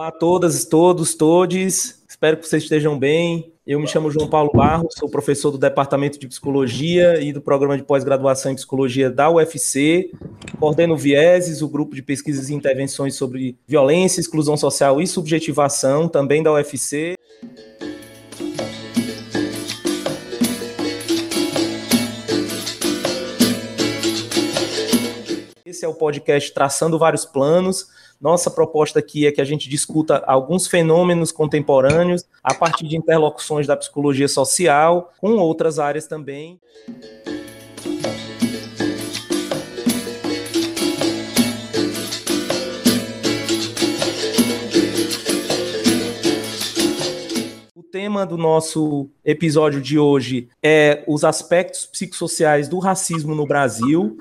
Olá a todas, todos, todes. Espero que vocês estejam bem. Eu me chamo João Paulo Barros, sou professor do Departamento de Psicologia e do Programa de Pós-Graduação em Psicologia da UFC. Coordeno Vieses, o grupo de pesquisas e intervenções sobre violência, exclusão social e subjetivação, também da UFC. Esse é o podcast Traçando Vários Planos. Nossa proposta aqui é que a gente discuta alguns fenômenos contemporâneos a partir de interlocuções da psicologia social com outras áreas também. O tema do nosso episódio de hoje é os aspectos psicossociais do racismo no Brasil.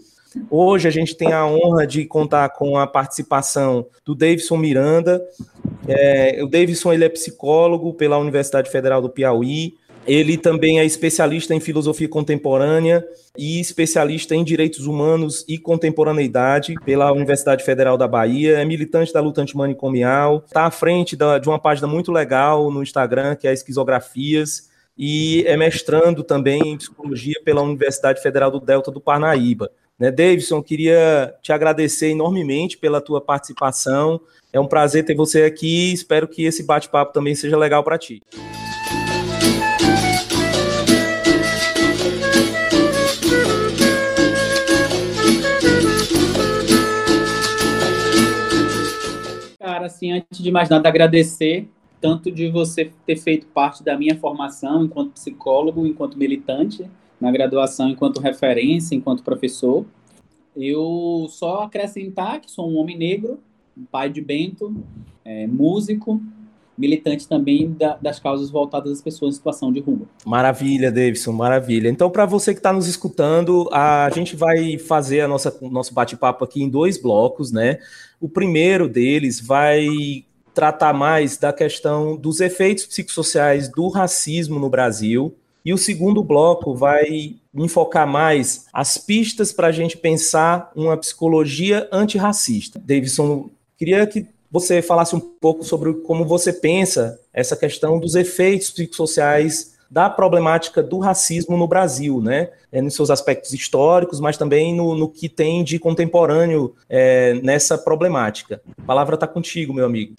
Hoje a gente tem a honra de contar com a participação do Davidson Miranda. É, o Davidson ele é psicólogo pela Universidade Federal do Piauí. Ele também é especialista em filosofia contemporânea e especialista em direitos humanos e contemporaneidade pela Universidade Federal da Bahia. É militante da luta antimanicomial. Está à frente da, de uma página muito legal no Instagram, que é Esquizografias. E é mestrando também em psicologia pela Universidade Federal do Delta do Parnaíba. Né, Davidson, queria te agradecer enormemente pela tua participação. É um prazer ter você aqui. Espero que esse bate-papo também seja legal para ti. Cara, assim, antes de mais nada, agradecer tanto de você ter feito parte da minha formação enquanto psicólogo, enquanto militante, na graduação enquanto referência, enquanto professor. Eu só acrescentar que sou um homem negro, pai de Bento, é, músico, militante também da, das causas voltadas às pessoas em situação de rua. Maravilha, Davidson, maravilha. Então, para você que está nos escutando, a gente vai fazer a nossa nosso bate-papo aqui em dois blocos, né? O primeiro deles vai tratar mais da questão dos efeitos psicossociais do racismo no Brasil, e o segundo bloco vai enfocar mais as pistas para a gente pensar uma psicologia antirracista. Davidson, queria que você falasse um pouco sobre como você pensa essa questão dos efeitos psicossociais da problemática do racismo no Brasil, né? É, nos seus aspectos históricos, mas também no, no que tem de contemporâneo é, nessa problemática. A palavra está contigo, meu amigo.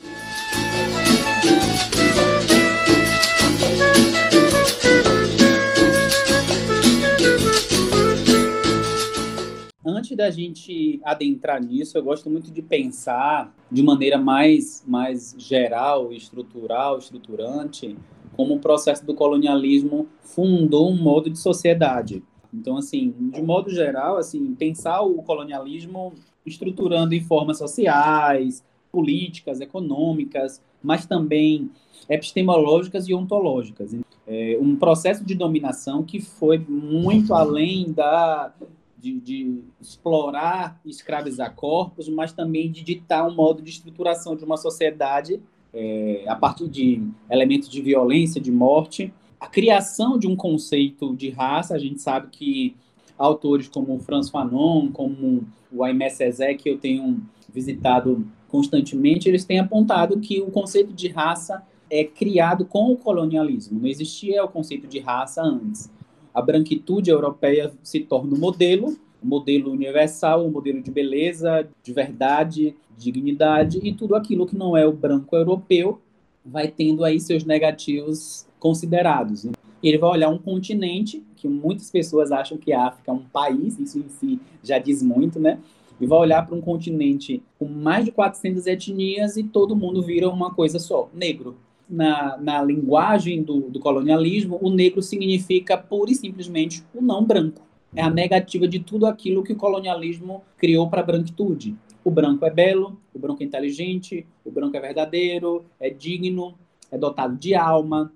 Antes da gente adentrar nisso, eu gosto muito de pensar de maneira mais, mais geral, estrutural, estruturante, como o processo do colonialismo fundou um modo de sociedade. Então, assim, de modo geral, assim, pensar o colonialismo estruturando em formas sociais, políticas, econômicas, mas também epistemológicas e ontológicas. É um processo de dominação que foi muito além da de, de, explorar e escravizar corpos, mas também de ditar um modo de estruturação de uma sociedade é, a partir de elementos de violência, de morte. A criação de um conceito de raça, a gente sabe que autores como Franz Fanon, como o Aimé Césaire, que eu tenho visitado constantemente, eles têm apontado que o conceito de raça é criado com o colonialismo. Não existia o conceito de raça antes a branquitude europeia se torna um modelo, um modelo universal, um modelo de beleza, de verdade, dignidade, e tudo aquilo que não é o branco europeu vai tendo aí seus negativos considerados. Ele vai olhar um continente, que muitas pessoas acham que a África é um país, isso em si já diz muito, né? E vai olhar para um continente com mais de 400 etnias e todo mundo vira uma coisa só, negro na, na linguagem do, do colonialismo, o negro significa pura e simplesmente o não branco. É a negativa de tudo aquilo que o colonialismo criou para a branquitude. O branco é belo, o branco é inteligente, o branco é verdadeiro, é digno, é dotado de alma.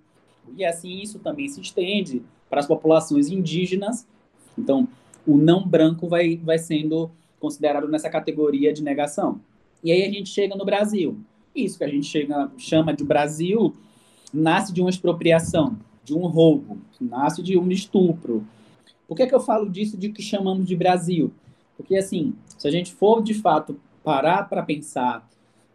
E assim isso também se estende para as populações indígenas. Então, o não branco vai, vai sendo considerado nessa categoria de negação. E aí a gente chega no Brasil. Isso que a gente chega, chama de Brasil nasce de uma expropriação, de um roubo, nasce de um estupro. Por que, que eu falo disso de que chamamos de Brasil? Porque, assim, se a gente for de fato parar para pensar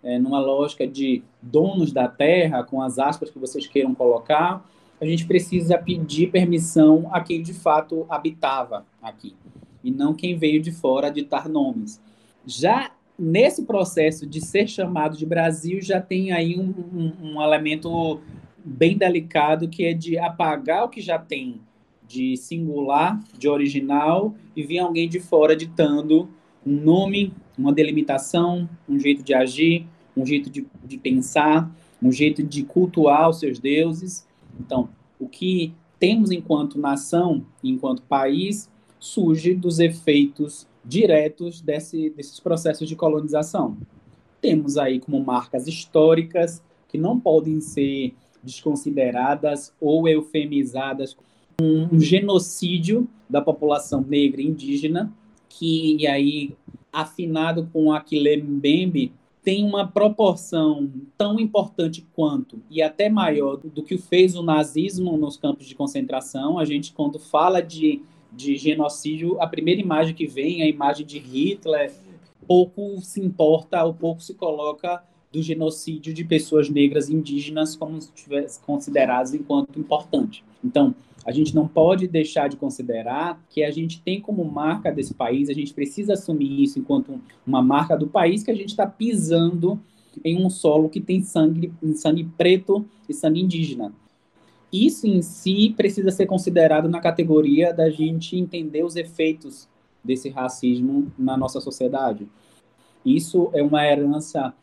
é, numa lógica de donos da terra, com as aspas que vocês queiram colocar, a gente precisa pedir permissão a quem de fato habitava aqui, e não quem veio de fora ditar nomes. Já nesse processo de ser chamado de Brasil, já tem aí um, um, um elemento bem delicado que é de apagar o que já tem de singular, de original, e vir alguém de fora ditando um nome, uma delimitação, um jeito de agir, um jeito de, de pensar, um jeito de cultuar os seus deuses. Então, o que temos enquanto nação, enquanto país, surge dos efeitos diretos desse, desses processos de colonização. Temos aí como marcas históricas que não podem ser desconsideradas ou eufemizadas um, um genocídio da população negra e indígena que e aí afinado com Aquile Mbembe tem uma proporção tão importante quanto e até maior do que fez o nazismo nos campos de concentração. A gente, quando fala de, de genocídio, a primeira imagem que vem é a imagem de Hitler. Pouco se importa, ou pouco se coloca do genocídio de pessoas negras e indígenas como consideradas enquanto importante. Então, a gente não pode deixar de considerar que a gente tem como marca desse país, a gente precisa assumir isso enquanto uma marca do país, que a gente está pisando em um solo que tem sangue, sangue preto e sangue indígena. Isso em si precisa ser considerado na categoria da gente entender os efeitos desse racismo na nossa sociedade. Isso é uma herança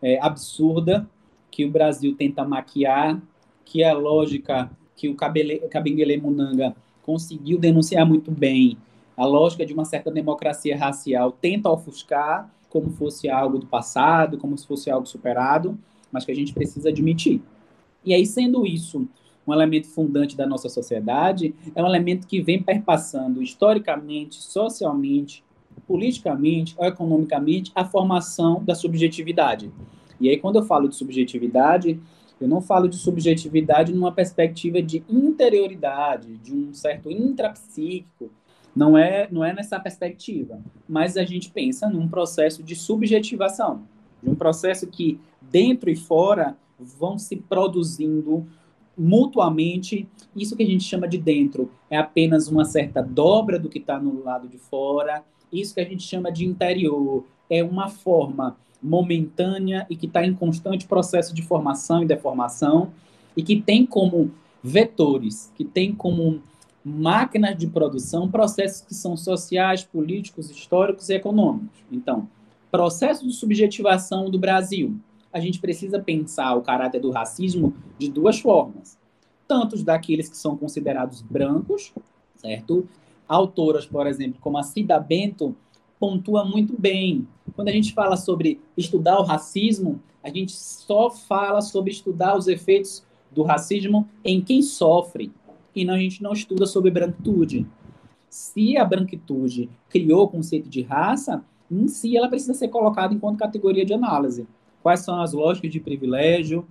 é, absurda que o Brasil tenta maquiar, que a lógica que o Kabengele Munanga conseguiu denunciar muito bem a lógica de uma certa democracia racial tenta ofuscar como fosse algo do passado, como se fosse algo superado, mas que a gente precisa admitir. E aí, sendo isso um elemento fundante da nossa sociedade, é um elemento que vem perpassando historicamente, socialmente, politicamente ou economicamente a formação da subjetividade. E aí, quando eu falo de subjetividade, eu não falo de subjetividade numa perspectiva de interioridade, de um certo intrapsíquico. Não é, não é nessa perspectiva. Mas a gente pensa num processo de subjetivação, de um processo que dentro e fora vão se produzindo mutuamente. Isso que a gente chama de dentro é apenas uma certa dobra do que está no lado de fora. Isso que a gente chama de interior é uma forma momentânea e que está em constante processo de formação e deformação e que tem como vetores, que tem como máquinas de produção processos que são sociais, políticos, históricos e econômicos. Então, processo de subjetivação do Brasil. A gente precisa pensar o caráter do racismo de duas formas. Tanto daqueles que são considerados brancos, certo? Autoras, por exemplo, como a Cida Bento, pontua muito bem. Quando a gente fala sobre estudar o racismo, a gente só fala sobre estudar os efeitos do racismo em quem sofre, e não, a gente não estuda sobre branquitude. Se a branquitude criou o conceito de raça, em si ela precisa ser colocada enquanto categoria de análise. Quais são as lógicas de privilégio?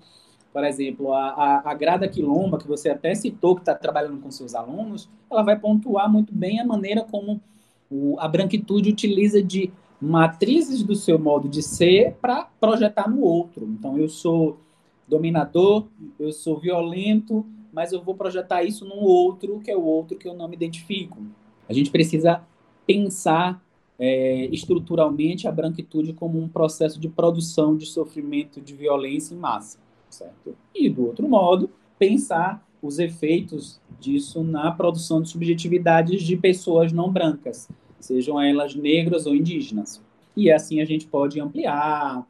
Por exemplo, a, a, a Grada Quilomba, que você até citou, que está trabalhando com seus alunos, ela vai pontuar muito bem a maneira como o, a branquitude utiliza de matrizes do seu modo de ser para projetar no outro. Então, eu sou dominador, eu sou violento, mas eu vou projetar isso no outro, que é o outro que eu não me identifico. A gente precisa pensar é, estruturalmente a branquitude como um processo de produção de sofrimento, de violência em massa, certo? E, do outro modo, pensar os efeitos disso na produção de subjetividades de pessoas não brancas, sejam elas negras ou indígenas. E assim a gente pode ampliar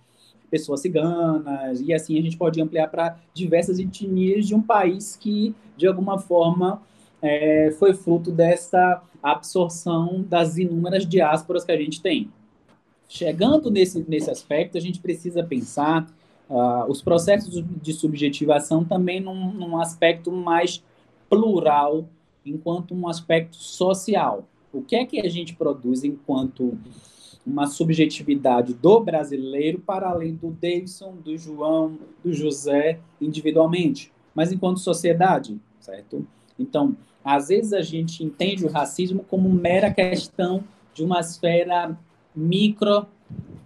pessoas ciganas, e assim a gente pode ampliar para diversas etnias de um país que, de alguma forma, é, foi fruto dessa absorção das inúmeras diásporas que a gente tem. Chegando nesse, nesse aspecto, a gente precisa pensar uh, os processos de subjetivação também num, num aspecto mais plural, enquanto um aspecto social. O que é que a gente produz enquanto uma subjetividade do brasileiro para além do Davidson, do João, do José individualmente, mas enquanto sociedade, certo? Então, às vezes a gente entende o racismo como mera questão de uma esfera micro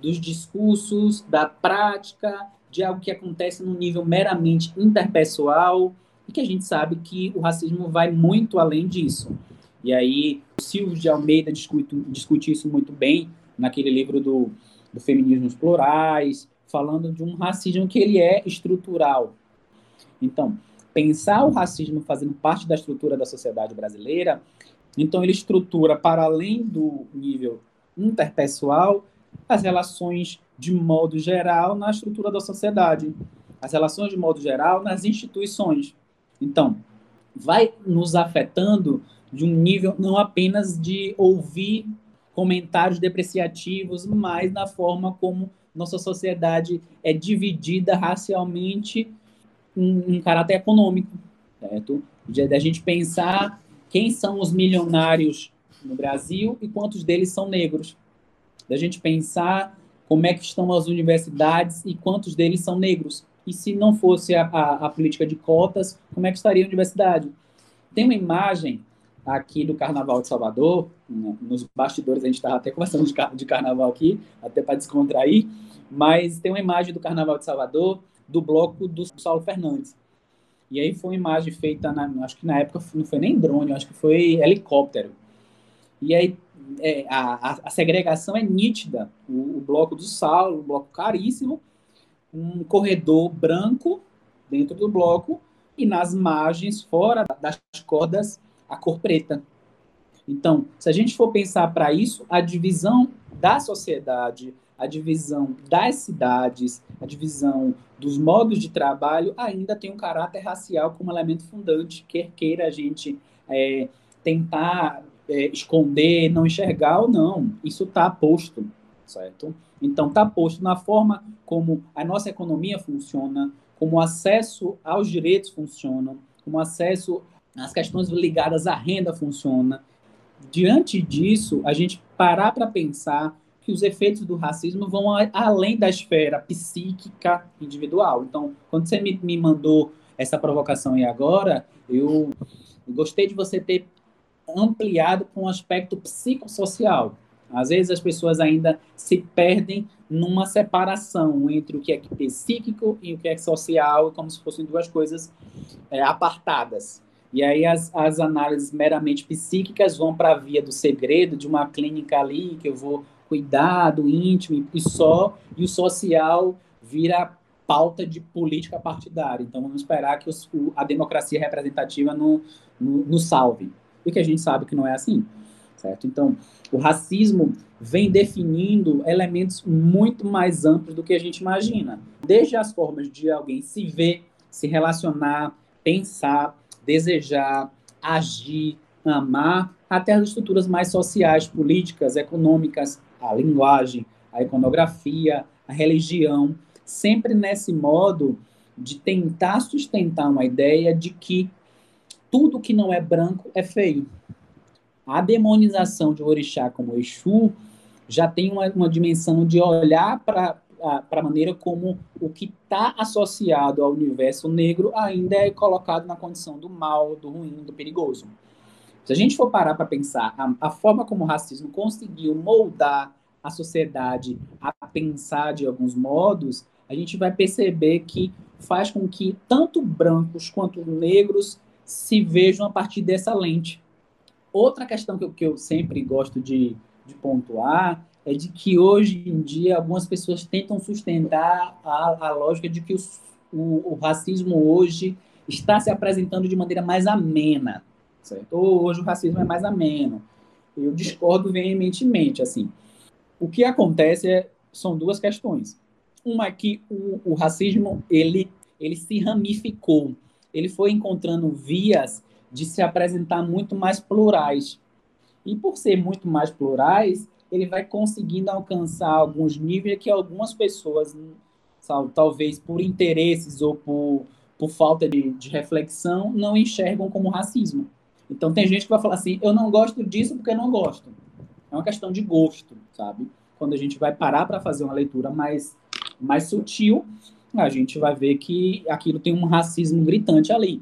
dos discursos, da prática, de algo que acontece no nível meramente interpessoal, e que a gente sabe que o racismo vai muito além disso. E aí, o Silvio de Almeida discute, discute isso muito bem naquele livro do, do Feminismos Plurais, falando de um racismo que ele é estrutural. Então, pensar o racismo fazendo parte da estrutura da sociedade brasileira, então ele estrutura para além do nível interpessoal as relações de modo geral na estrutura da sociedade, as relações de modo geral nas instituições. Então, vai nos afetando de um nível não apenas de ouvir comentários depreciativos, mas na forma como nossa sociedade é dividida racialmente em, em caráter econômico, certo? Da gente pensar quem são os milionários no Brasil e quantos deles são negros. Da gente pensar como é que estão as universidades e quantos deles são negros. E se não fosse a, a, a política de cotas, como é que estaria a universidade? Tem uma imagem aqui do Carnaval de Salvador, né, nos bastidores a gente estava até conversando de, de carnaval aqui, até para descontrair, mas tem uma imagem do Carnaval de Salvador do bloco do Saulo Fernandes. E aí foi uma imagem feita, na, acho que na época não foi nem drone, acho que foi helicóptero. E aí é, a, a, segregação é nítida. O, o, bloco do Saulo, um bloco caríssimo, um corredor branco dentro do bloco e nas margens, fora das cordas, a cor preta. Então, se a gente for pensar para isso, a divisão da sociedade, a divisão das cidades, a divisão dos modos de trabalho ainda tem um caráter racial como elemento fundante, quer queira a gente é, tentar é, esconder, não enxergar ou não. Isso está posto, certo? Então, está posto na forma como a nossa economia funciona, como o acesso aos direitos funciona, como o acesso às questões ligadas à renda funciona. Diante disso, a gente parar para pensar que os efeitos do racismo vão além da esfera psíquica individual. Então, quando você me, me mandou essa provocação aí agora, eu gostei de você ter ampliado para um aspecto psicossocial. Às vezes as pessoas ainda se perdem numa separação entre o que é psíquico e o que é social, como se fossem duas coisas é, apartadas. E aí as, as análises meramente psíquicas vão para a via do segredo, de uma clínica ali, que eu vou cuidar do íntimo e só, e o social vira pauta de política partidária. Então vamos esperar que os, a democracia representativa no, no salve e que a gente sabe que não é assim, certo? Então, o racismo vem definindo elementos muito mais amplos do que a gente imagina, desde as formas de alguém se ver, se relacionar, pensar, desejar, agir, amar, até as estruturas mais sociais, políticas, econômicas, a linguagem, a iconografia, a religião, sempre nesse modo de tentar sustentar uma ideia de que tudo que não é branco é feio. A demonização de orixá como Exu já tem uma, uma dimensão de olhar para a maneira como o que está associado ao universo negro ainda é colocado na condição do mal, do ruim, do perigoso. Se a gente for parar para pensar a, a, forma como o racismo conseguiu moldar a sociedade a pensar de alguns modos, a gente vai perceber que faz com que tanto brancos quanto negros se vejam a partir dessa lente. Outra questão que eu, que eu sempre gosto de, de pontuar é de que hoje em dia algumas pessoas tentam sustentar a, a lógica de que os, o, o, racismo hoje está se apresentando de maneira mais amena, certo? Ou hoje o racismo é mais ameno. Eu discordo veementemente, assim. O que acontece é, são duas questões. Uma é que o, o racismo, ele, ele se ramificou ele foi encontrando vias de se apresentar muito mais plurais. E por ser muito mais plurais, ele vai conseguindo alcançar alguns níveis que algumas pessoas, talvez por interesses ou por, por falta de, de reflexão, não enxergam como racismo. Então tem gente que vai falar assim, eu não gosto disso porque não gosto. É uma questão de gosto, sabe? Quando a gente vai parar para fazer uma leitura mais, mais sutil, a gente vai ver que aquilo tem um racismo gritante ali.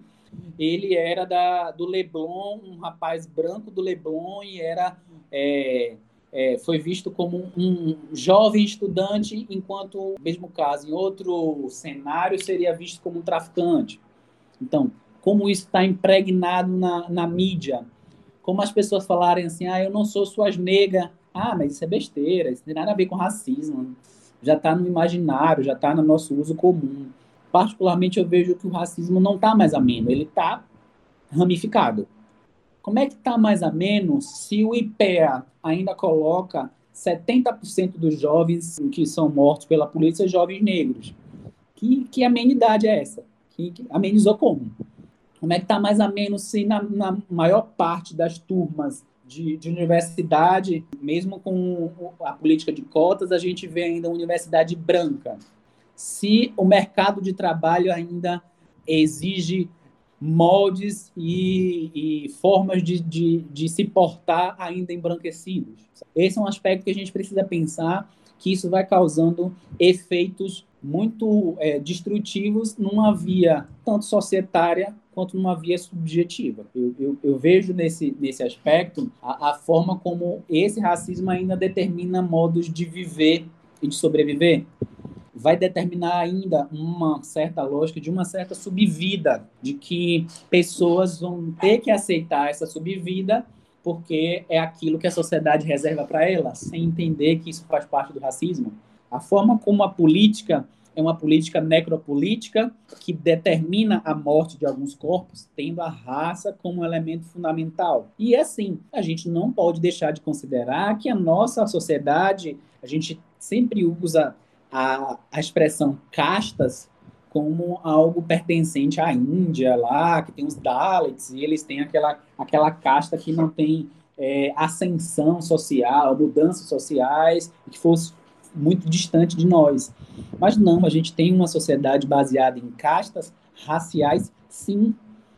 Ele era da, do Leblon, um rapaz branco do Leblon, e era é, é, foi visto como um jovem estudante, enquanto, mesmo caso, em outro cenário, seria visto como um traficante. Então, como isso está impregnado na, na mídia, como as pessoas falarem assim, ah, eu não sou suas negas, ah, mas isso é besteira, isso tem nada a ver com racismo, já está no imaginário, já está no nosso uso comum. Particularmente, eu vejo que o racismo não está mais ameno, ele está ramificado. Como é que está mais a menos se o IPEA ainda coloca 70% dos jovens que são mortos pela polícia jovens negros? Que, que amenidade é essa? Que, que amenizou como? Como é que está mais a menos se na, na maior parte das turmas de, de, universidade, mesmo com a política de cotas, a gente vê ainda universidade branca. Se o mercado de trabalho ainda exige moldes e, e formas de, de, de, se portar ainda embranquecidos. Esse é um aspecto que a gente precisa pensar que isso vai causando efeitos muito é, destrutivos numa via tanto societária quanto numa via subjetiva. Eu, eu, eu vejo nesse, nesse aspecto a, a forma como esse racismo ainda determina modos de viver e de sobreviver vai determinar ainda uma certa lógica de uma certa subvida, de que pessoas vão ter que aceitar essa subvida porque é aquilo que a sociedade reserva para elas, sem entender que isso faz parte do racismo. A forma como a política é uma política necropolítica que determina a morte de alguns corpos, tendo a raça como elemento fundamental. E assim, a gente não pode deixar de considerar que a nossa sociedade, a gente sempre usa a, a expressão castas como algo pertencente à Índia lá, que tem os Dalits, e eles têm aquela, aquela casta que não tem é, ascensão social, mudanças sociais, que fosse muito distante de nós. Mas não, a gente tem uma sociedade baseada em castas raciais, sim.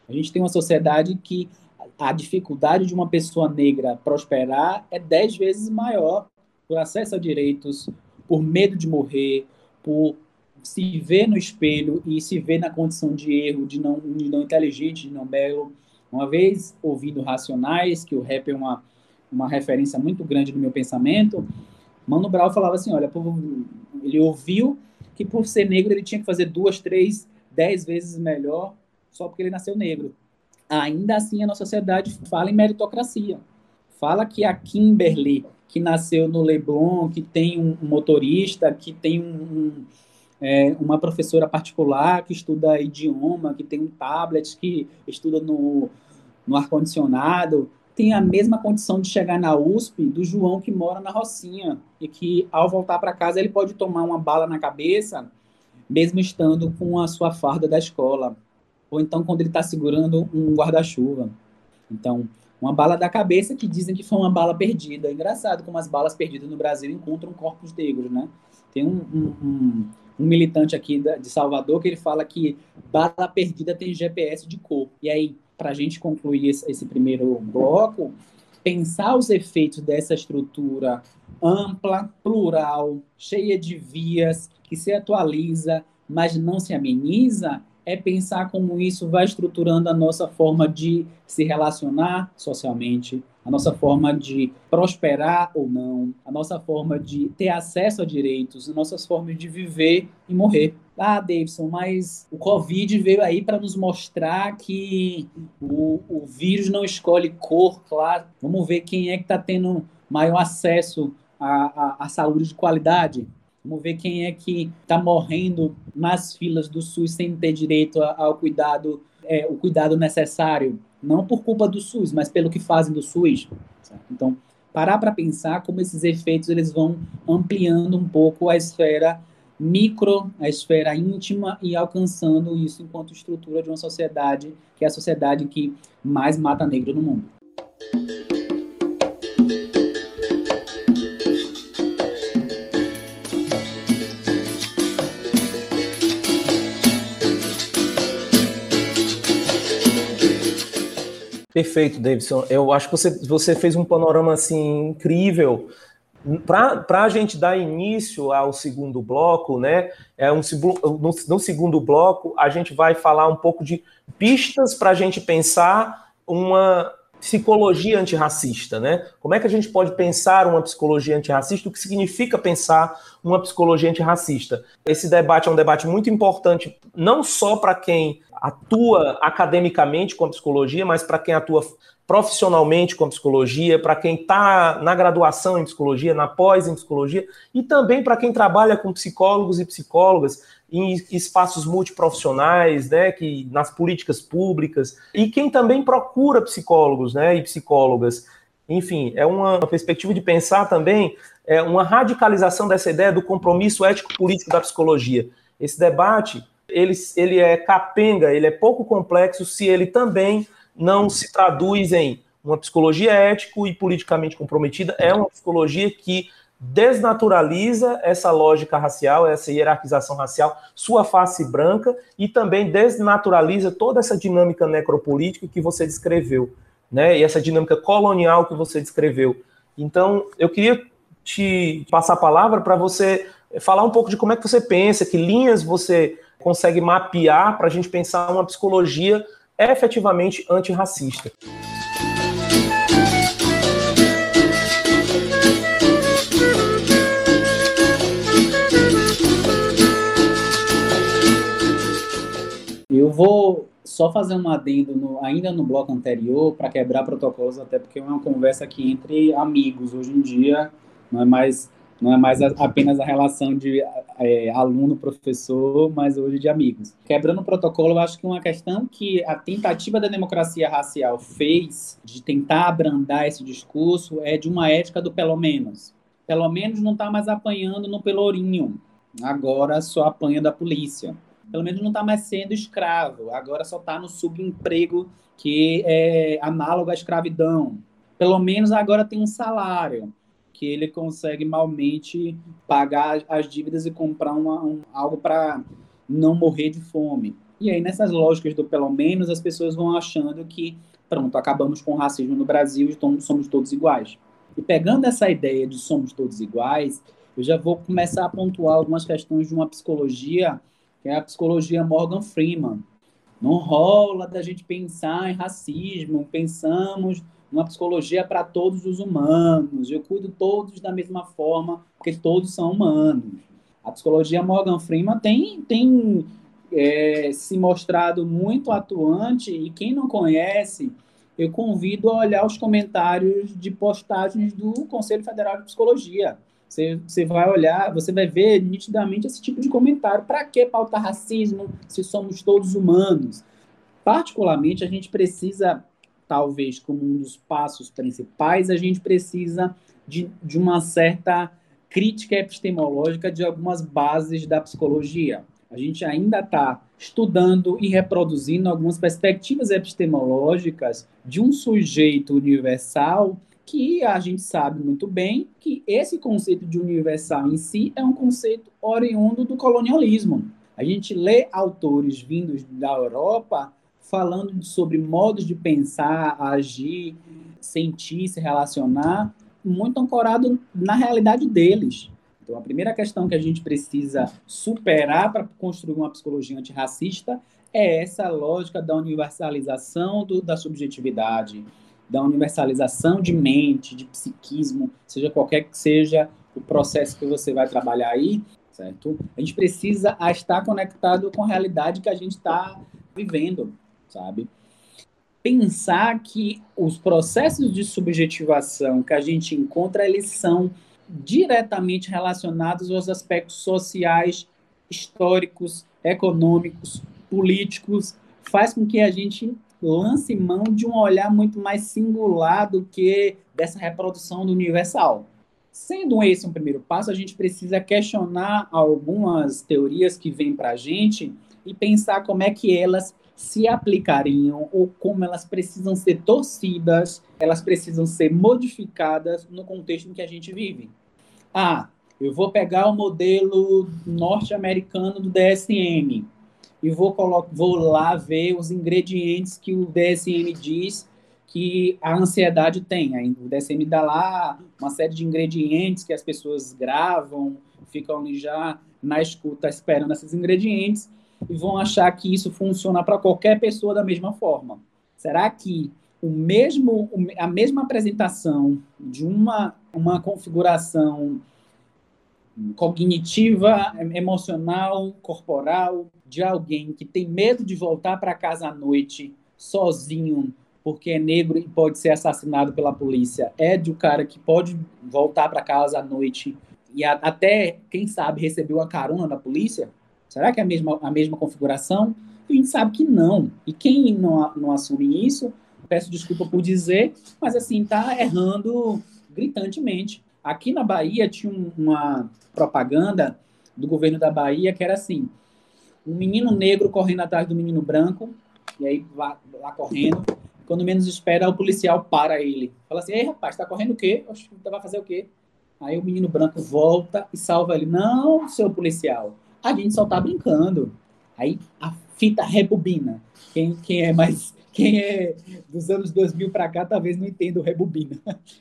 A gente tem uma sociedade que a dificuldade de uma pessoa negra prosperar é dez vezes maior por acesso a direitos, por medo de morrer, por se ver no espelho e se ver na condição de erro, de não, de não inteligente, de não belo. Uma vez ouvindo Racionais, que o rap é uma, uma referência muito grande no meu pensamento, Mano Brown falava assim, olha, ele ouviu que por ser negro ele tinha que fazer duas, três, dez vezes melhor só porque ele nasceu negro. Ainda assim, a nossa sociedade fala em meritocracia. Fala que a Kimberly que nasceu no Leblon, que tem um motorista, que tem um, um, é, uma professora particular que estuda idioma, que tem um tablet, que estuda no, no ar-condicionado, tem a mesma condição de chegar na USP do João que mora na Rocinha e que, ao voltar para casa, ele pode tomar uma bala na cabeça, mesmo estando com a sua farda da escola, ou então quando ele está segurando um guarda-chuva. Então, uma bala da cabeça que dizem que foi uma bala perdida. É engraçado como as balas perdidas no Brasil encontram corpos negros, né? Tem um, um, um, um militante aqui de Salvador que ele fala que bala perdida tem GPS de cor. E aí, para a gente concluir esse, esse primeiro bloco, pensar os efeitos dessa estrutura ampla, plural, cheia de vias, que se atualiza, mas não se ameniza, é pensar como isso vai estruturando a nossa forma de se relacionar socialmente, a nossa forma de prosperar ou não, a nossa forma de ter acesso a direitos, as nossas formas de viver e morrer. Ah, Davidson, mas o Covid veio aí para nos mostrar que o, o vírus não escolhe cor, claro. Vamos ver quem é que está tendo maior acesso à, à, à saúde de qualidade. Vamos ver quem é que está morrendo nas filas do SUS sem ter direito ao cuidado, é, o cuidado necessário, não por culpa do SUS, mas pelo que fazem do SUS. Então, parar para pensar como esses efeitos eles vão ampliando um pouco a esfera micro, a esfera íntima e alcançando isso enquanto estrutura de uma sociedade que é a sociedade que mais mata negro no mundo. Perfeito, Davidson. Eu acho que você, você fez um panorama assim incrível. Para a gente dar início ao segundo bloco, né? É um, no, no segundo bloco, a gente vai falar um pouco de pistas para a gente pensar uma psicologia antirracista, né? Como é que a gente pode pensar uma psicologia antirracista? O que significa pensar uma psicologia antirracista? Esse debate é um debate muito importante, não só para quem atua academicamente com a psicologia, mas para quem atua profissionalmente com a psicologia, para quem está na graduação em psicologia, na pós em psicologia, e também para quem trabalha com psicólogos e psicólogas em espaços multiprofissionais, né, que nas políticas públicas, e quem também procura psicólogos, né, e psicólogas. Enfim, é uma perspectiva de pensar também é uma radicalização dessa ideia do compromisso ético-político da psicologia. Esse debate, ele, ele é capenga, ele é pouco complexo se ele também não se traduz em uma psicologia ético e politicamente comprometida, é uma psicologia que desnaturaliza essa lógica racial, essa hierarquização racial, sua face branca, e também desnaturaliza toda essa dinâmica necropolítica que você descreveu, né? E essa dinâmica colonial que você descreveu. Então, eu queria te passar a palavra para você falar um pouco de como é que você pensa, que linhas você consegue mapear para a gente pensar uma psicologia efetivamente antirracista. Vou só fazer um adendo no, ainda no bloco anterior para quebrar protocolos, até porque é uma conversa aqui entre amigos hoje em dia, não é mais não é mais apenas a relação de é, aluno-professor, mas hoje de amigos. Quebrando o protocolo, eu acho que uma questão que a tentativa da democracia racial fez de tentar abrandar esse discurso é de uma ética do pelo menos. Pelo menos não está mais apanhando no pelourinho, agora só apanha da polícia. Pelo menos não está mais sendo escravo, agora só está no subemprego que é análogo à escravidão. Pelo menos agora tem um salário que ele consegue malmente pagar as dívidas e comprar uma, um, algo para não morrer de fome. E aí, nessas lógicas do pelo menos, as pessoas vão achando que, pronto, acabamos com o racismo no Brasil e somos todos iguais. E pegando essa ideia de somos todos iguais, eu já vou começar a pontuar algumas questões de uma psicologia, que é a psicologia Morgan Freeman. Não rola da gente pensar em racismo, pensamos uma psicologia para todos os humanos. Eu cuido todos da mesma forma, porque todos são humanos. A psicologia Morgan Freeman tem, tem é, se mostrado muito atuante e quem não conhece, eu convido a olhar os comentários de postagens do Conselho Federal de Psicologia. Você, você vai olhar, você vai ver nitidamente esse tipo de comentário. Para que pautar racismo se somos todos humanos? Particularmente, a gente precisa talvez como um dos passos principais, a gente precisa de, de uma certa crítica epistemológica de algumas bases da psicologia. A gente ainda está estudando e reproduzindo algumas perspectivas epistemológicas de um sujeito universal que a gente sabe muito bem que esse conceito de universal em si é um conceito oriundo do colonialismo. A gente lê autores vindos da Europa falando sobre modos de pensar, agir, sentir, se relacionar, muito ancorado na realidade deles. Então, a primeira questão que a gente precisa superar para construir uma psicologia antirracista é essa lógica da universalização do, da subjetividade, da universalização de mente, de psiquismo, seja qualquer que seja o processo que você vai trabalhar aí, certo? A gente precisa estar conectado com a realidade que a gente está vivendo sabe? Pensar que os processos de subjetivação que a gente encontra, eles são diretamente relacionados aos aspectos sociais, históricos, econômicos, políticos, faz com que a gente lance mão de um olhar muito mais singular do que dessa reprodução do universal. Sendo esse um primeiro passo, a gente precisa questionar algumas teorias que vêm para a gente e pensar como é que elas se aplicariam ou como elas precisam ser torcidas, elas precisam ser modificadas no contexto em que a gente vive. Ah, eu vou pegar o modelo norte-americano do DSM e vou, vou lá ver os ingredientes que o DSM diz que a ansiedade tem. O DSM dá lá uma série de ingredientes que as pessoas gravam, ficam ali já na escuta esperando esses ingredientes e vão achar que isso funciona para qualquer pessoa da mesma forma. Será que o mesmo, a mesma apresentação de uma, uma configuração cognitiva, emocional, corporal de alguém que tem medo de voltar para casa à noite sozinho porque é negro e pode ser assassinado pela polícia, é de um cara que pode voltar para casa à noite e a, até, quem sabe, recebeu a carona da polícia? Será que é a mesma, a mesma configuração? A gente sabe que não. E quem não, não assume isso, peço desculpa por dizer, mas assim, está errando gritantemente. Aqui na Bahia tinha uma propaganda do governo da Bahia que era assim: um menino negro correndo atrás do menino branco, e aí lá, lá correndo. Quando menos espera, o policial para ele. Fala assim: Ei, rapaz, tá correndo o quê? Oxe, vai fazer o quê? Aí o menino branco volta e salva ele. Não, seu policial, a gente só tá brincando. Aí a fita rebobina. Quem, quem é mais. Quem é dos anos 2000 para cá talvez não entenda o rebobina.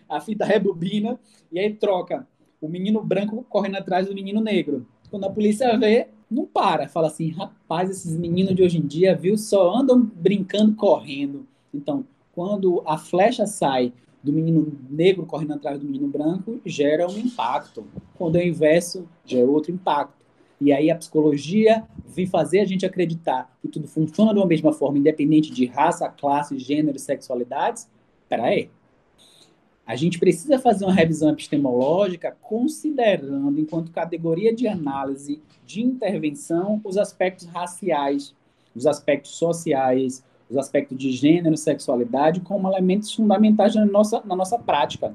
A fita rebobina e aí troca o menino branco correndo atrás do menino negro. Quando a polícia vê, não para. Fala assim, rapaz, esses meninos de hoje em dia, viu, só andam brincando, correndo. Então, quando a flecha sai do menino negro correndo atrás do menino branco, gera um impacto. Quando é o inverso, gera outro impacto. E aí a psicologia vem fazer a gente acreditar que tudo funciona de uma mesma forma, independente de raça, classe, gênero sexualidades. Peraí. A gente precisa fazer uma revisão epistemológica considerando, enquanto categoria de análise, de intervenção, os aspectos raciais, os aspectos sociais, os aspectos de gênero sexualidade como elementos fundamentais na nossa, na nossa prática.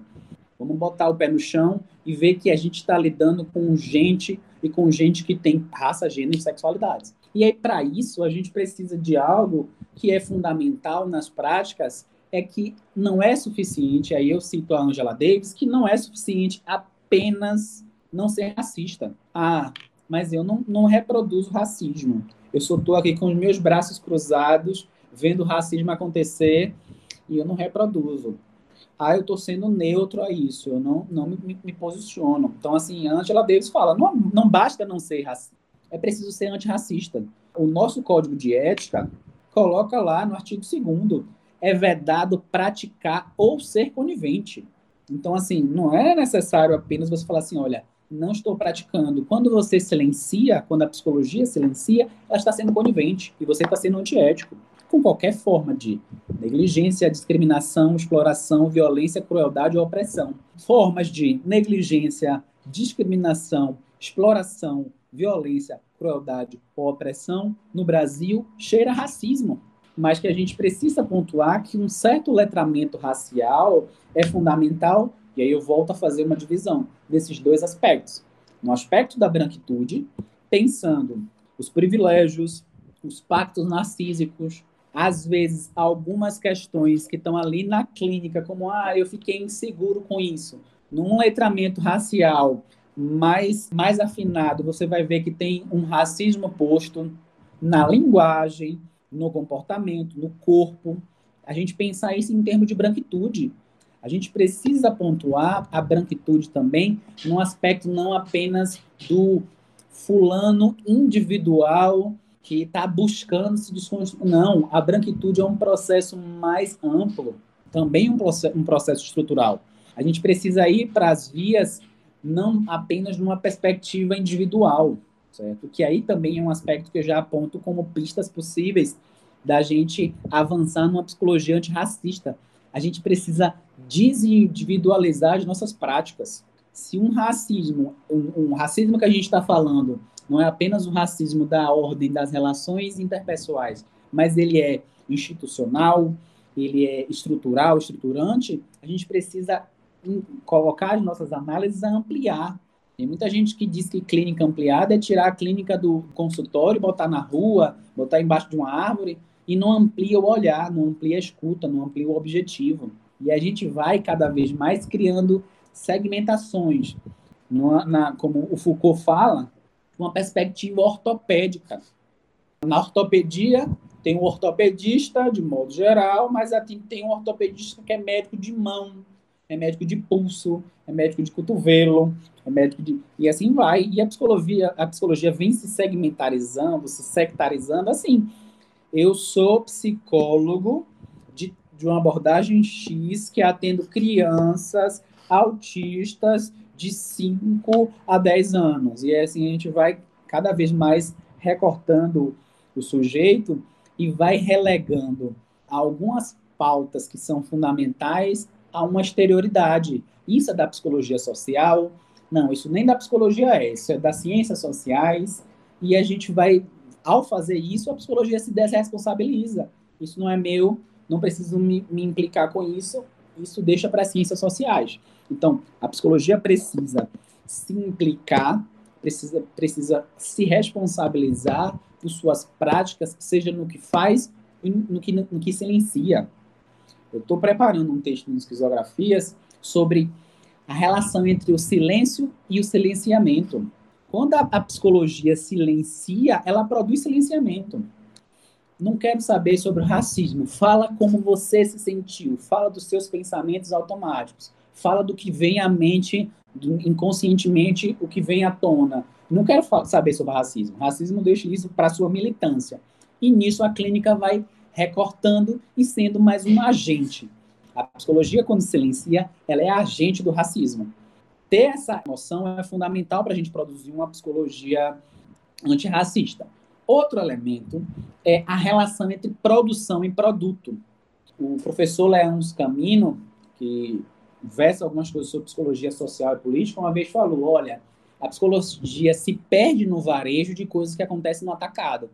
Vamos botar o pé no chão e ver que a gente está lidando com gente e com gente que tem raça, gênero e sexualidades. E aí, para isso, a gente precisa de algo que é fundamental nas práticas, é que não é suficiente, aí eu cito a Angela Davis, que não é suficiente apenas não ser racista. Ah, mas eu não, não reproduzo racismo. Eu só estou aqui com os meus braços cruzados vendo racismo acontecer e eu não reproduzo. Ah, eu estou sendo neutro a isso, eu não, não me, me, posiciono. Então, assim, Angela Davis fala, não, não basta não ser racista, é preciso ser antirracista. O nosso código de ética coloca lá no artigo 2 é vedado praticar ou ser conivente. Então, assim, não é necessário apenas você falar assim, olha, não estou praticando. Quando você silencia, quando a psicologia silencia, ela está sendo conivente e você está sendo antiético com qualquer forma de negligência, discriminação, exploração, violência, crueldade ou opressão. Formas de negligência, discriminação, exploração, violência, crueldade ou opressão no Brasil cheira racismo. Mas que a gente precisa pontuar que um certo letramento racial é fundamental, e aí eu volto a fazer uma divisão desses dois aspectos. No aspecto da branquitude, pensando os privilégios, os pactos narcísicos, às vezes, algumas questões que estão ali na clínica, como, ah, eu fiquei inseguro com isso. Num letramento racial mais, mais afinado, você vai ver que tem um racismo posto na linguagem, no comportamento, no corpo. A gente pensar isso em termos de branquitude. A gente precisa pontuar a branquitude também num aspecto não apenas do fulano individual que está buscando se desconstruir. Não, a branquitude é um processo mais amplo, também um processo, um processo estrutural. A gente precisa ir para as vias não apenas numa perspectiva individual, certo? Que aí também é um aspecto que eu já aponto como pistas possíveis da gente avançar numa psicologia antirracista. A gente precisa desindividualizar as nossas práticas. Se um racismo, um, um racismo que a gente está falando, não é apenas o racismo da ordem das relações interpessoais, mas ele é institucional, ele é estrutural, estruturante, a gente precisa colocar as nossas análises a ampliar. Tem muita gente que diz que clínica ampliada é tirar a clínica do consultório, botar na rua, botar embaixo de uma árvore e não amplia o olhar, não amplia a escuta, não amplia o objetivo. E a gente vai cada vez mais criando segmentações. na, como o Foucault fala, uma perspectiva ortopédica. Na ortopedia, tem o ortopedista, de modo geral, mas tem um ortopedista que é médico de mão, é médico de pulso, é médico de cotovelo, é médico de. E assim vai. E a psicologia, a psicologia vem se segmentarizando, se sectarizando assim. Eu sou psicólogo de, de uma abordagem X que atendo crianças autistas de 5 a 10 anos. E assim a gente vai cada vez mais recortando o sujeito e vai relegando algumas pautas que são fundamentais a uma exterioridade. Isso é da psicologia social? Não, isso nem da psicologia é, isso é das ciências sociais. E a gente vai, ao fazer isso, a psicologia se desresponsabiliza. Isso não é meu, não preciso me, me implicar com isso, isso deixa para as ciências sociais. Então, a psicologia precisa se implicar, precisa, precisa se responsabilizar por suas práticas, seja no que faz e no que, no que silencia. Eu estou preparando um texto em esquizografias sobre a relação entre o silêncio e o silenciamento. Quando a, a psicologia silencia, ela produz silenciamento não quero saber sobre o racismo. Fala como você se sentiu. Fala dos seus pensamentos automáticos. Fala do que vem à mente, do, inconscientemente, o que vem à tona. Não quero saber sobre racismo. Racismo deixa isso para sua militância. E nisso a clínica vai recortando e sendo mais um agente. A psicologia, quando silencia, ela é agente do racismo. Ter essa noção é fundamental para a gente produzir uma psicologia antirracista. Outro elemento é a relação entre produção e produto. O professor Leão Camino, que versa algumas coisas sobre psicologia social e política, uma vez falou: olha, a psicologia se perde no varejo de coisas que acontecem no atacado.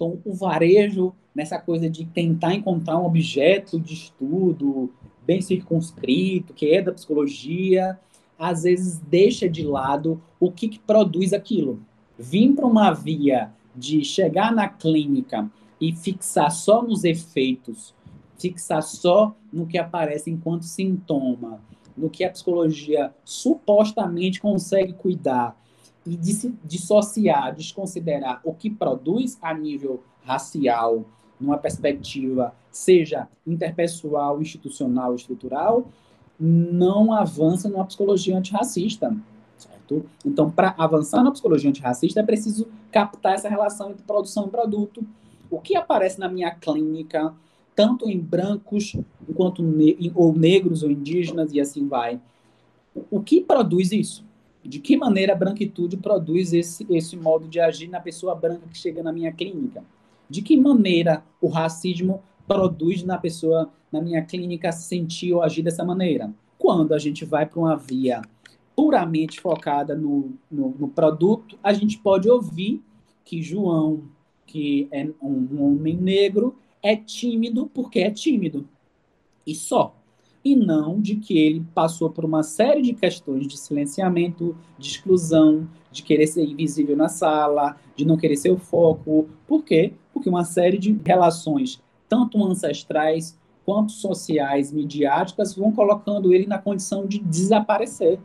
Então, o varejo, nessa coisa de tentar encontrar um objeto de estudo bem circunscrito, que é da psicologia, às vezes deixa de lado o que, que produz aquilo. Vim para uma via de chegar na clínica e fixar só nos efeitos, fixar só no que aparece enquanto sintoma, no que a psicologia supostamente consegue cuidar e dissociar, desconsiderar o que produz a nível racial, numa perspectiva seja interpessoal, institucional, estrutural, não avança numa psicologia antirracista. Certo? Então, para avançar na psicologia antirracista, é preciso captar essa relação entre produção e produto. O que aparece na minha clínica, tanto em brancos, quanto ne ou negros ou indígenas, e assim vai. O que produz isso? De que maneira a branquitude produz esse, esse modo de agir na pessoa branca que chega na minha clínica? De que maneira o racismo produz na pessoa, na minha clínica, sentir ou agir dessa maneira? Quando a gente vai para uma via puramente focada no, no, no, produto, a gente pode ouvir que João, que é um, um homem negro, é tímido porque é tímido. E só. E não de que ele passou por uma série de questões de silenciamento, de exclusão, de querer ser invisível na sala, de não querer ser o foco. Por quê? Porque uma série de relações, tanto ancestrais quanto sociais, midiáticas, vão colocando ele na condição de desaparecer.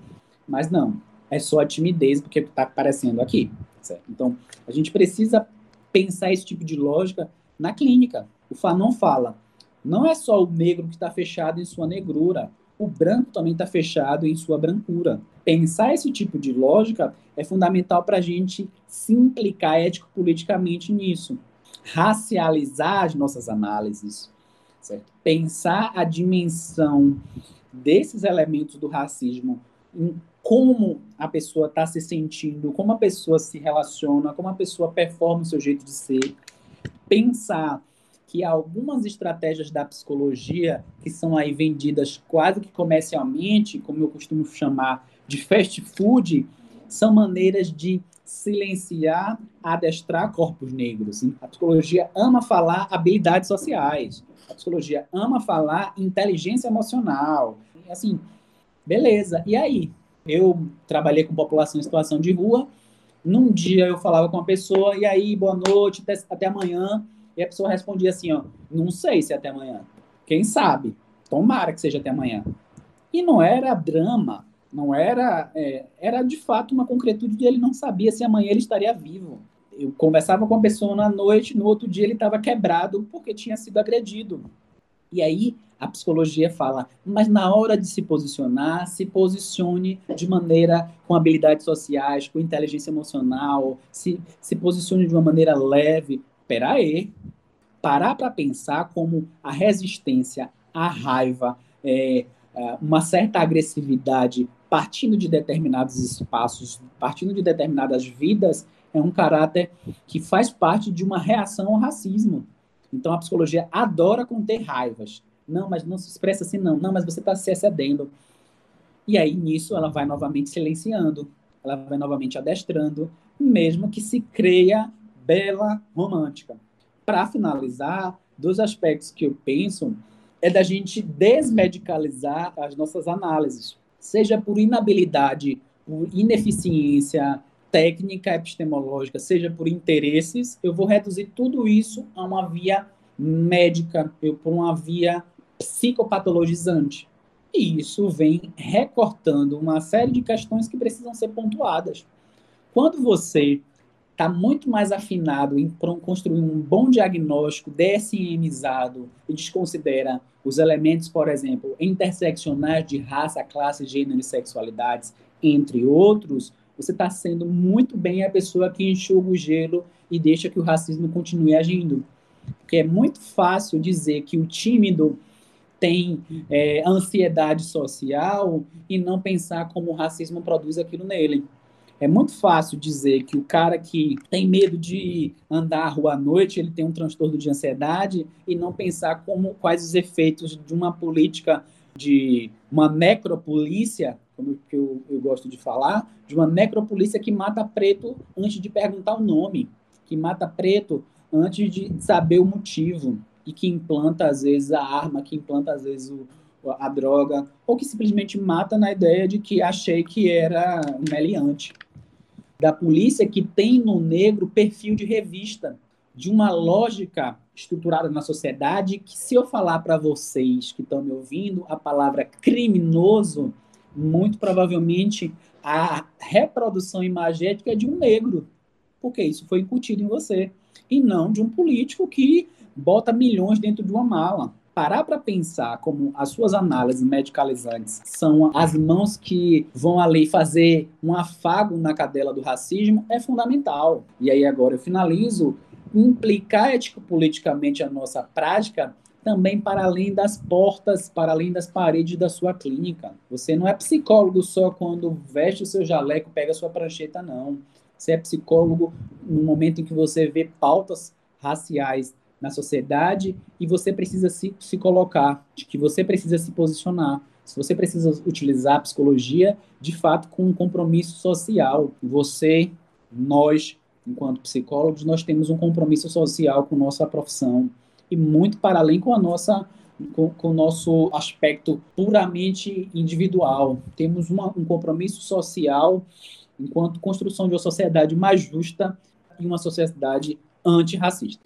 Mas não, é só a timidez porque está aparecendo aqui. Certo? Então, a gente precisa pensar esse tipo de lógica na clínica. O Fanon fala, não é só o negro que está fechado em sua negrura, o branco também está fechado em sua brancura. Pensar esse tipo de lógica é fundamental para a gente se implicar ético-politicamente nisso. Racializar as nossas análises, certo? pensar a dimensão desses elementos do racismo em como a pessoa está se sentindo, como a pessoa se relaciona, como a pessoa performa o seu jeito de ser. Pensar que algumas estratégias da psicologia que são aí vendidas quase que comercialmente, como eu costumo chamar de fast food, são maneiras de silenciar, adestrar corpos negros. A psicologia ama falar habilidades sociais. A psicologia ama falar inteligência emocional. Assim, beleza. E aí? Eu trabalhei com população em situação de rua. Num dia eu falava com uma pessoa, e aí, boa noite, até, amanhã. E a pessoa respondia assim, ó, não sei se é até amanhã. Quem sabe? Tomara que seja até amanhã. E não era drama, não era, é, era de fato uma concretude de ele não sabia se amanhã ele estaria vivo. Eu conversava com a pessoa na noite, no outro dia ele estava quebrado porque tinha sido agredido. E aí a psicologia fala, mas na hora de se posicionar, se posicione de maneira com habilidades sociais, com inteligência emocional, se, se posicione de uma maneira leve. Peraí, parar para pensar como a resistência, a raiva, é, é, uma certa agressividade partindo de determinados espaços, partindo de determinadas vidas, é um caráter que faz parte de uma reação ao racismo. Então a psicologia adora conter raivas. Não, mas não se expressa assim, não. Não, mas você está se excedendo. E aí, nisso, ela vai novamente silenciando, ela vai novamente adestrando, mesmo que se creia bela romântica. Para finalizar, dois aspectos que eu penso é da gente desmedicalizar as nossas análises, seja por inabilidade, por ineficiência técnica epistemológica, seja por interesses, eu vou reduzir tudo isso a uma via médica, eu por uma via psicopatologizante. E isso vem recortando uma série de questões que precisam ser pontuadas. Quando você está muito mais afinado em construir um bom diagnóstico DSMizado e desconsidera os elementos, por exemplo, interseccionais de raça, classe, gênero e sexualidades, entre outros, você está sendo muito bem a pessoa que enxuga o gelo e deixa que o racismo continue agindo. Porque é muito fácil dizer que o tímido tem é, ansiedade social e não pensar como o racismo produz aquilo nele. É muito fácil dizer que o cara que tem medo de andar à rua à noite, ele tem um transtorno de ansiedade e não pensar como quais os efeitos de uma política de uma necropolícia, como eu, eu gosto de falar, de uma necropolícia que mata preto antes de perguntar o nome, que mata preto antes de saber o motivo e que implanta às vezes a arma, que implanta às vezes o, a droga, ou que simplesmente mata na ideia de que achei que era um meliante. Da polícia que tem no negro perfil de revista, de uma lógica estruturada na sociedade que se eu falar para vocês que estão me ouvindo a palavra criminoso, muito provavelmente a reprodução imagética é de um negro, porque isso foi incutido em você, e não de um político que bota milhões dentro de uma mala. Parar para pensar como as suas análises medicalizantes são as mãos que vão ali fazer um afago na cadela do racismo é fundamental. E aí agora eu finalizo implicar ético-politicamente a nossa prática também para além das portas, para além das paredes da sua clínica. Você não é psicólogo só quando veste o seu jaleco, pega a sua prancheta, não. Você é psicólogo no momento em que você vê pautas raciais na sociedade e você precisa se, se colocar, de que você precisa se posicionar. Se você precisa utilizar a psicologia, de fato, com um compromisso social. Você, nós, enquanto psicólogos, nós temos um compromisso social com nossa profissão e muito para além com a nossa com, o nosso aspecto puramente individual. Temos uma, um compromisso social enquanto construção de uma sociedade mais justa e uma sociedade antirracista.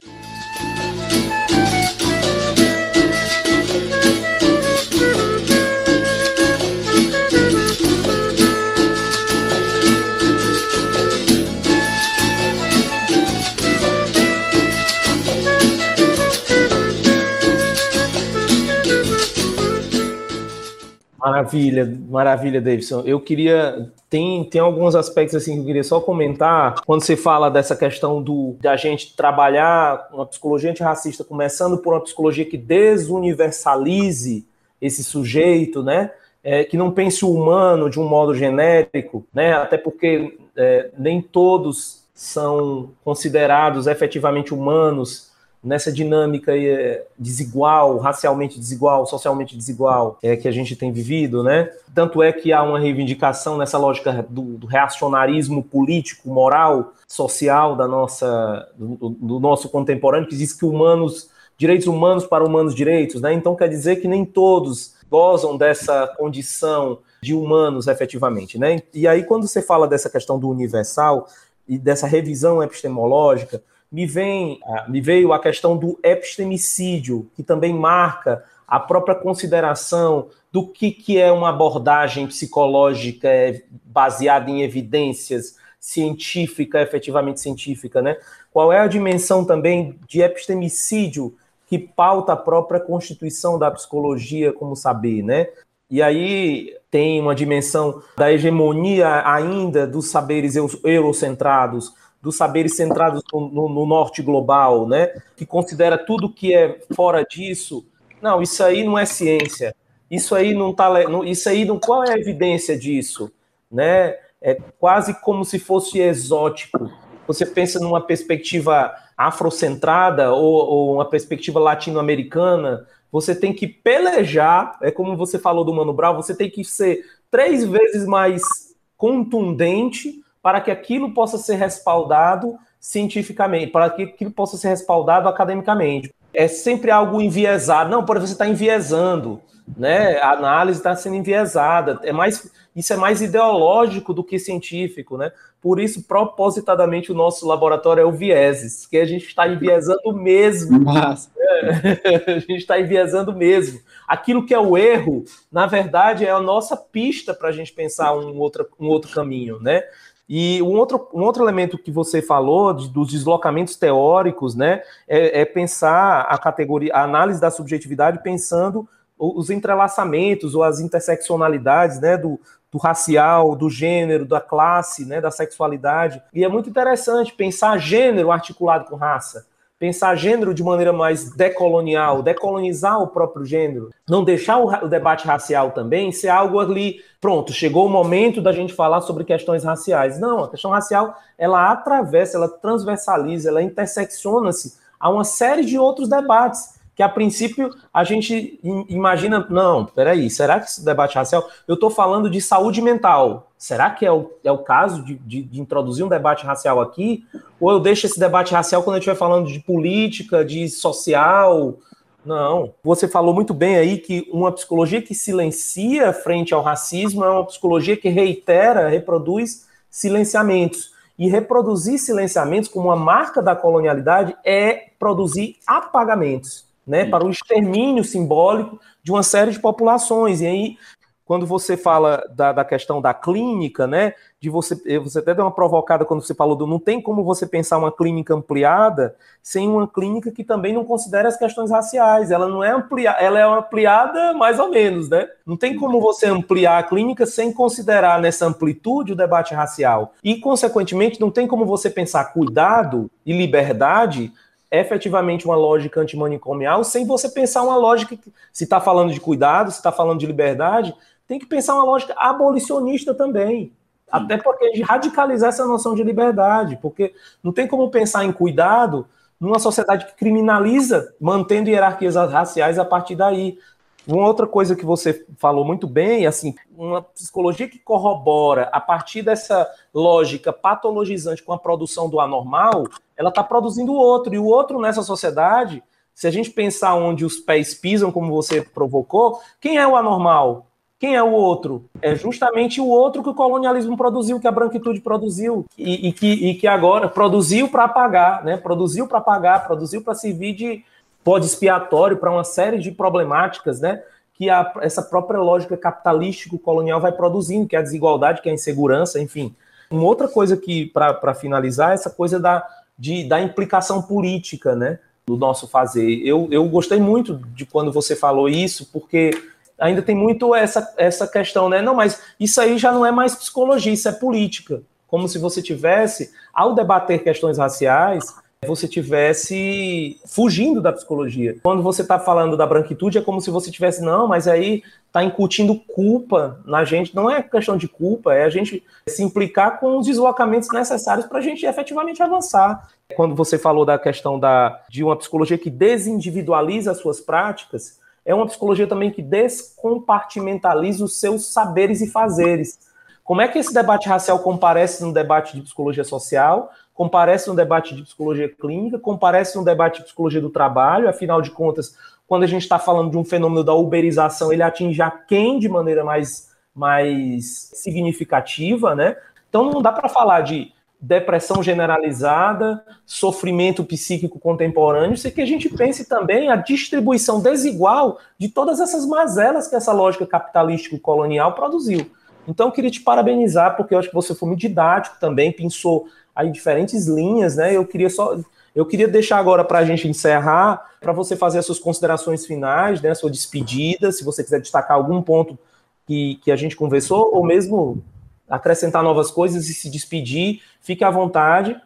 Maravilha, maravilha, Davidson. Eu queria tem, tem alguns aspectos assim que eu queria só comentar. Quando você fala dessa questão do de a gente trabalhar uma psicologia antirracista, começando por uma psicologia que desuniversalize esse sujeito, né? É, que não pense o humano de um modo genérico, né? Até porque é, nem todos são considerados efetivamente humanos nessa dinâmica é, desigual, racialmente desigual, socialmente desigual é, que a gente tem vivido, né? Tanto é que há uma reivindicação nessa lógica do, do reacionarismo político, moral, social da nossa, do, do, nosso contemporâneo, que diz que humanos, direitos humanos para humanos direitos, né? Então quer dizer que nem todos gozam dessa condição de humanos efetivamente, né? E aí quando você fala dessa questão do universal e dessa revisão epistemológica, me, vem, ah, me veio a questão do epistemicídio, que também marca a própria consideração do que, que é uma abordagem psicológica é, baseada em evidências científica, efetivamente científica, né? Qual é a dimensão também de epistemicídio que pauta a própria constituição da psicologia como saber, né? E aí tem uma dimensão da hegemonia ainda dos saberes eurocentrados dos saberes centrados no, no, norte global, né? Que considera tudo que é fora disso. Não, isso aí não é ciência. Isso aí não tá, isso aí não qual é a evidência disso, né? É quase como se fosse exótico. Você pensa numa perspectiva afrocentrada ou, ou uma perspectiva latino-americana, você tem que pelejar, é como você falou do Mano Brown, você tem que ser três vezes mais contundente para que aquilo possa ser respaldado cientificamente, para que aquilo possa ser respaldado academicamente. É sempre algo enviesado. Não, por exemplo, você está enviesando, né? A análise está sendo enviesada. É mais, isso é mais ideológico do que científico, né? Por isso, propositadamente, o nosso laboratório é o Vieses, que a gente está enviesando mesmo. Mas... É, a gente está enviesando mesmo. Aquilo que é o erro, na verdade, é a nossa pista para a gente pensar um outro, um outro caminho, né? E um outro, um outro elemento que você falou de, dos deslocamentos teóricos, né, é, é, pensar a categoria, a análise da subjetividade pensando os entrelaçamentos ou as interseccionalidades, né, do, do racial, do gênero, da classe, né, da sexualidade. E é muito interessante pensar gênero articulado com raça pensar gênero de maneira mais decolonial, decolonizar o próprio gênero, não deixar o, debate racial também ser algo ali, pronto, chegou o momento da gente falar sobre questões raciais. Não, a questão racial, ela atravessa, ela transversaliza, ela intersecciona-se a uma série de outros debates que a princípio a gente imagina, não, peraí, será que esse debate racial, eu estou falando de saúde mental, será que é o, é o caso de, de, de, introduzir um debate racial aqui? Ou eu deixo esse debate racial quando eu estiver falando de política, de social? Não. Você falou muito bem aí que uma psicologia que silencia frente ao racismo é uma psicologia que reitera, reproduz silenciamentos. E reproduzir silenciamentos como uma marca da colonialidade é produzir apagamentos né, para o extermínio simbólico de uma série de populações. E aí, quando você fala da, da questão da clínica, né, de você, eh, você até deu uma provocada quando você falou do não tem como você pensar uma clínica ampliada sem uma clínica que também não considere as questões raciais. Ela não é ampliada, ela é ampliada mais ou menos, né? Não tem como você ampliar a clínica sem considerar nessa amplitude o debate racial. E, consequentemente, não tem como você pensar cuidado e liberdade efetivamente uma lógica antimanicomial sem você pensar uma lógica que, se está falando de cuidado, se está falando de liberdade, tem que pensar uma lógica abolicionista também. Até porque de radicalizar essa noção de liberdade, porque não tem como pensar em cuidado numa sociedade que criminaliza, mantendo hierarquias raciais a partir daí. Uma outra coisa que você falou muito bem, assim, uma psicologia que corrobora a partir dessa lógica patologizante com a produção do anormal, ela está produzindo o outro, e o outro nessa sociedade, se a gente pensar onde os pés pisam, como você provocou, quem é o anormal? Quem é o outro? É justamente o outro que o colonialismo produziu, que a branquitude produziu, e, e que, e que agora produziu para pagar, né? Produziu para pagar, produziu para servir de pode expiatório para uma série de problemáticas, né? Que a, essa própria lógica capitalístico-colonial vai produzindo, que é a desigualdade, que é a insegurança, enfim. Uma outra coisa que, para finalizar, é essa coisa da, de, da implicação política, né? Do nosso fazer. Eu, eu gostei muito de quando você falou isso, porque ainda tem muito essa, essa questão, né? Não, mas isso aí já não é mais psicologia, isso é política. Como se você tivesse, ao debater questões raciais, você tivesse fugindo da psicologia. Quando você está falando da branquitude, é como se você tivesse, não, mas aí está incutindo culpa na gente. Não é questão de culpa, é a gente se implicar com os deslocamentos necessários para a gente efetivamente avançar. Quando você falou da questão da, de uma psicologia que desindividualiza as suas práticas, é uma psicologia também que descompartimentaliza os seus saberes e fazeres. Como é que esse debate racial comparece no debate de psicologia social? Comparece no debate de psicologia clínica, comparece no debate de psicologia do trabalho, afinal de contas, quando a gente está falando de um fenômeno da uberização, ele atinge a quem de maneira mais, mais significativa, né? Então não dá para falar de depressão generalizada, sofrimento psíquico contemporâneo, sem que a gente pense também a distribuição desigual de todas essas mazelas que essa lógica capitalístico-colonial produziu. Então, eu queria te parabenizar, porque eu acho que você foi muito didático também, pensou aí diferentes linhas, né? Eu queria só eu queria deixar agora para a gente encerrar, para você fazer as suas considerações finais, né, sua despedida, se você quiser destacar algum ponto que, que a gente conversou, ou mesmo acrescentar novas coisas e se despedir, fique à vontade.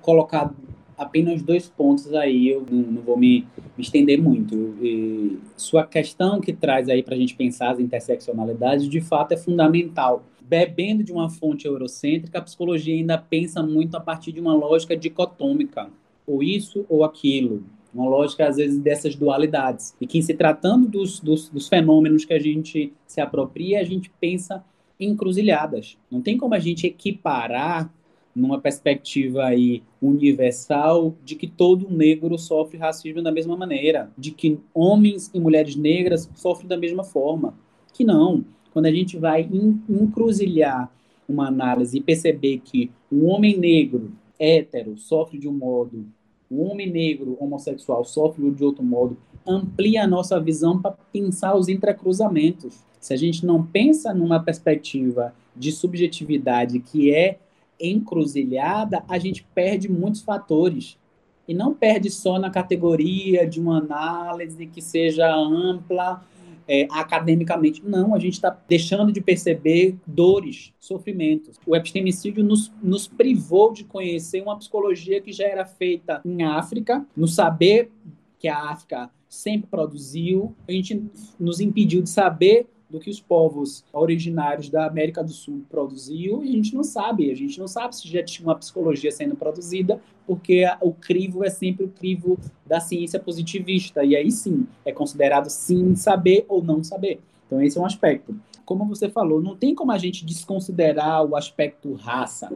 Colocar apenas dois pontos aí, eu não, não vou me, me, estender muito. E sua questão que traz aí para a gente pensar as interseccionalidades, de fato, é fundamental. Bebendo de uma fonte eurocêntrica, a psicologia ainda pensa muito a partir de uma lógica dicotômica, ou isso ou aquilo. Uma lógica, às vezes, dessas dualidades. E que, se tratando dos, dos, dos fenômenos que a gente se apropria, a gente pensa encruzilhadas. Não tem como a gente equiparar numa perspectiva aí universal de que todo negro sofre racismo da mesma maneira, de que homens e mulheres negras sofrem da mesma forma. Que não. Quando a gente vai encruzilhar uma análise e perceber que o homem negro hétero sofre de um modo, o homem negro homossexual sofre de outro modo, amplia a nossa visão para pensar os entrecruzamentos. Se a gente não pensa numa perspectiva de subjetividade que é encruzilhada, a gente perde muitos fatores. E não perde só na categoria de uma análise que seja ampla é, academicamente. Não, a gente está deixando de perceber dores, sofrimentos. O epistemicídio nos, nos privou de conhecer uma psicologia que já era feita em África, no saber que a África sempre produziu, a gente nos impediu de saber do que os povos originários da América do Sul produziam, e a gente não sabe, a gente não sabe se já tinha uma psicologia sendo produzida, porque o crivo é sempre o crivo da ciência positivista, e aí sim, é considerado sim saber ou não saber. Então esse é um aspecto. Como você falou, não tem como a gente desconsiderar o aspecto raça.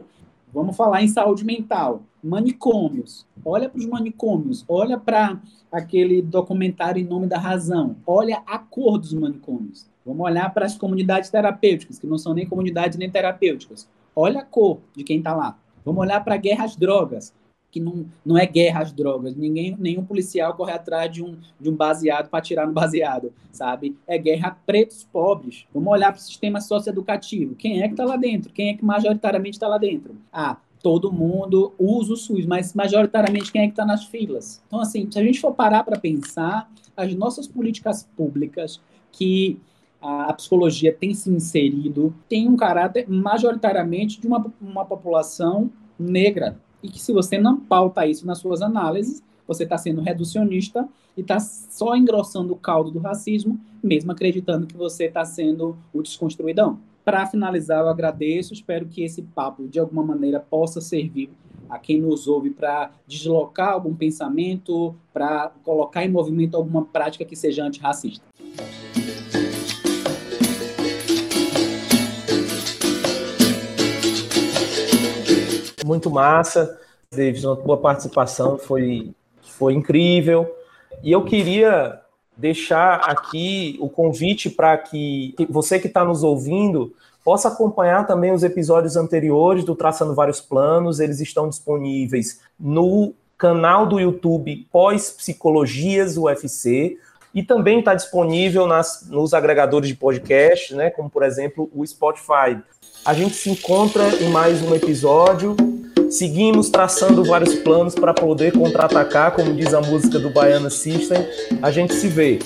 Vamos falar em saúde mental. Manicômios. Olha para os manicômios. Olha para aquele documentário Em Nome da Razão. Olha a cor dos manicômios. Vamos olhar para as comunidades terapêuticas, que não são nem comunidades nem terapêuticas. Olha a cor de quem está lá. Vamos olhar para a guerra às drogas, que não, não é guerra às drogas. Ninguém, nenhum policial corre atrás de um, de um baseado para atirar no baseado, sabe? É guerra a pretos pobres. Vamos olhar para o sistema socioeducativo. Quem é que está lá dentro? Quem é que majoritariamente está lá dentro? Ah, todo mundo usa o SUS, mas majoritariamente quem é que está nas filas? Então, assim, se a gente for parar para pensar, as nossas políticas públicas que a, psicologia tem se inserido, tem um caráter majoritariamente de uma, uma população negra. E que se você não pauta isso nas suas análises, você está sendo reducionista e está só engrossando o caldo do racismo, mesmo acreditando que você está sendo o desconstruidão. Para finalizar, eu agradeço, espero que esse papo, de alguma maneira, possa servir a quem nos ouve para deslocar algum pensamento, para colocar em movimento alguma prática que seja antirracista. Muito massa, David, a tua participação foi, foi incrível. E eu queria deixar aqui o convite para que você que está nos ouvindo possa acompanhar também os episódios anteriores do Traçando Vários Planos. Eles estão disponíveis no canal do YouTube Pós Psicologias UFC e também está disponível nas, nos agregadores de podcast, né, como por exemplo o Spotify. A gente se encontra em mais um episódio. Seguimos traçando vários planos para poder contra-atacar, como diz a música do Baiana System. A gente se vê.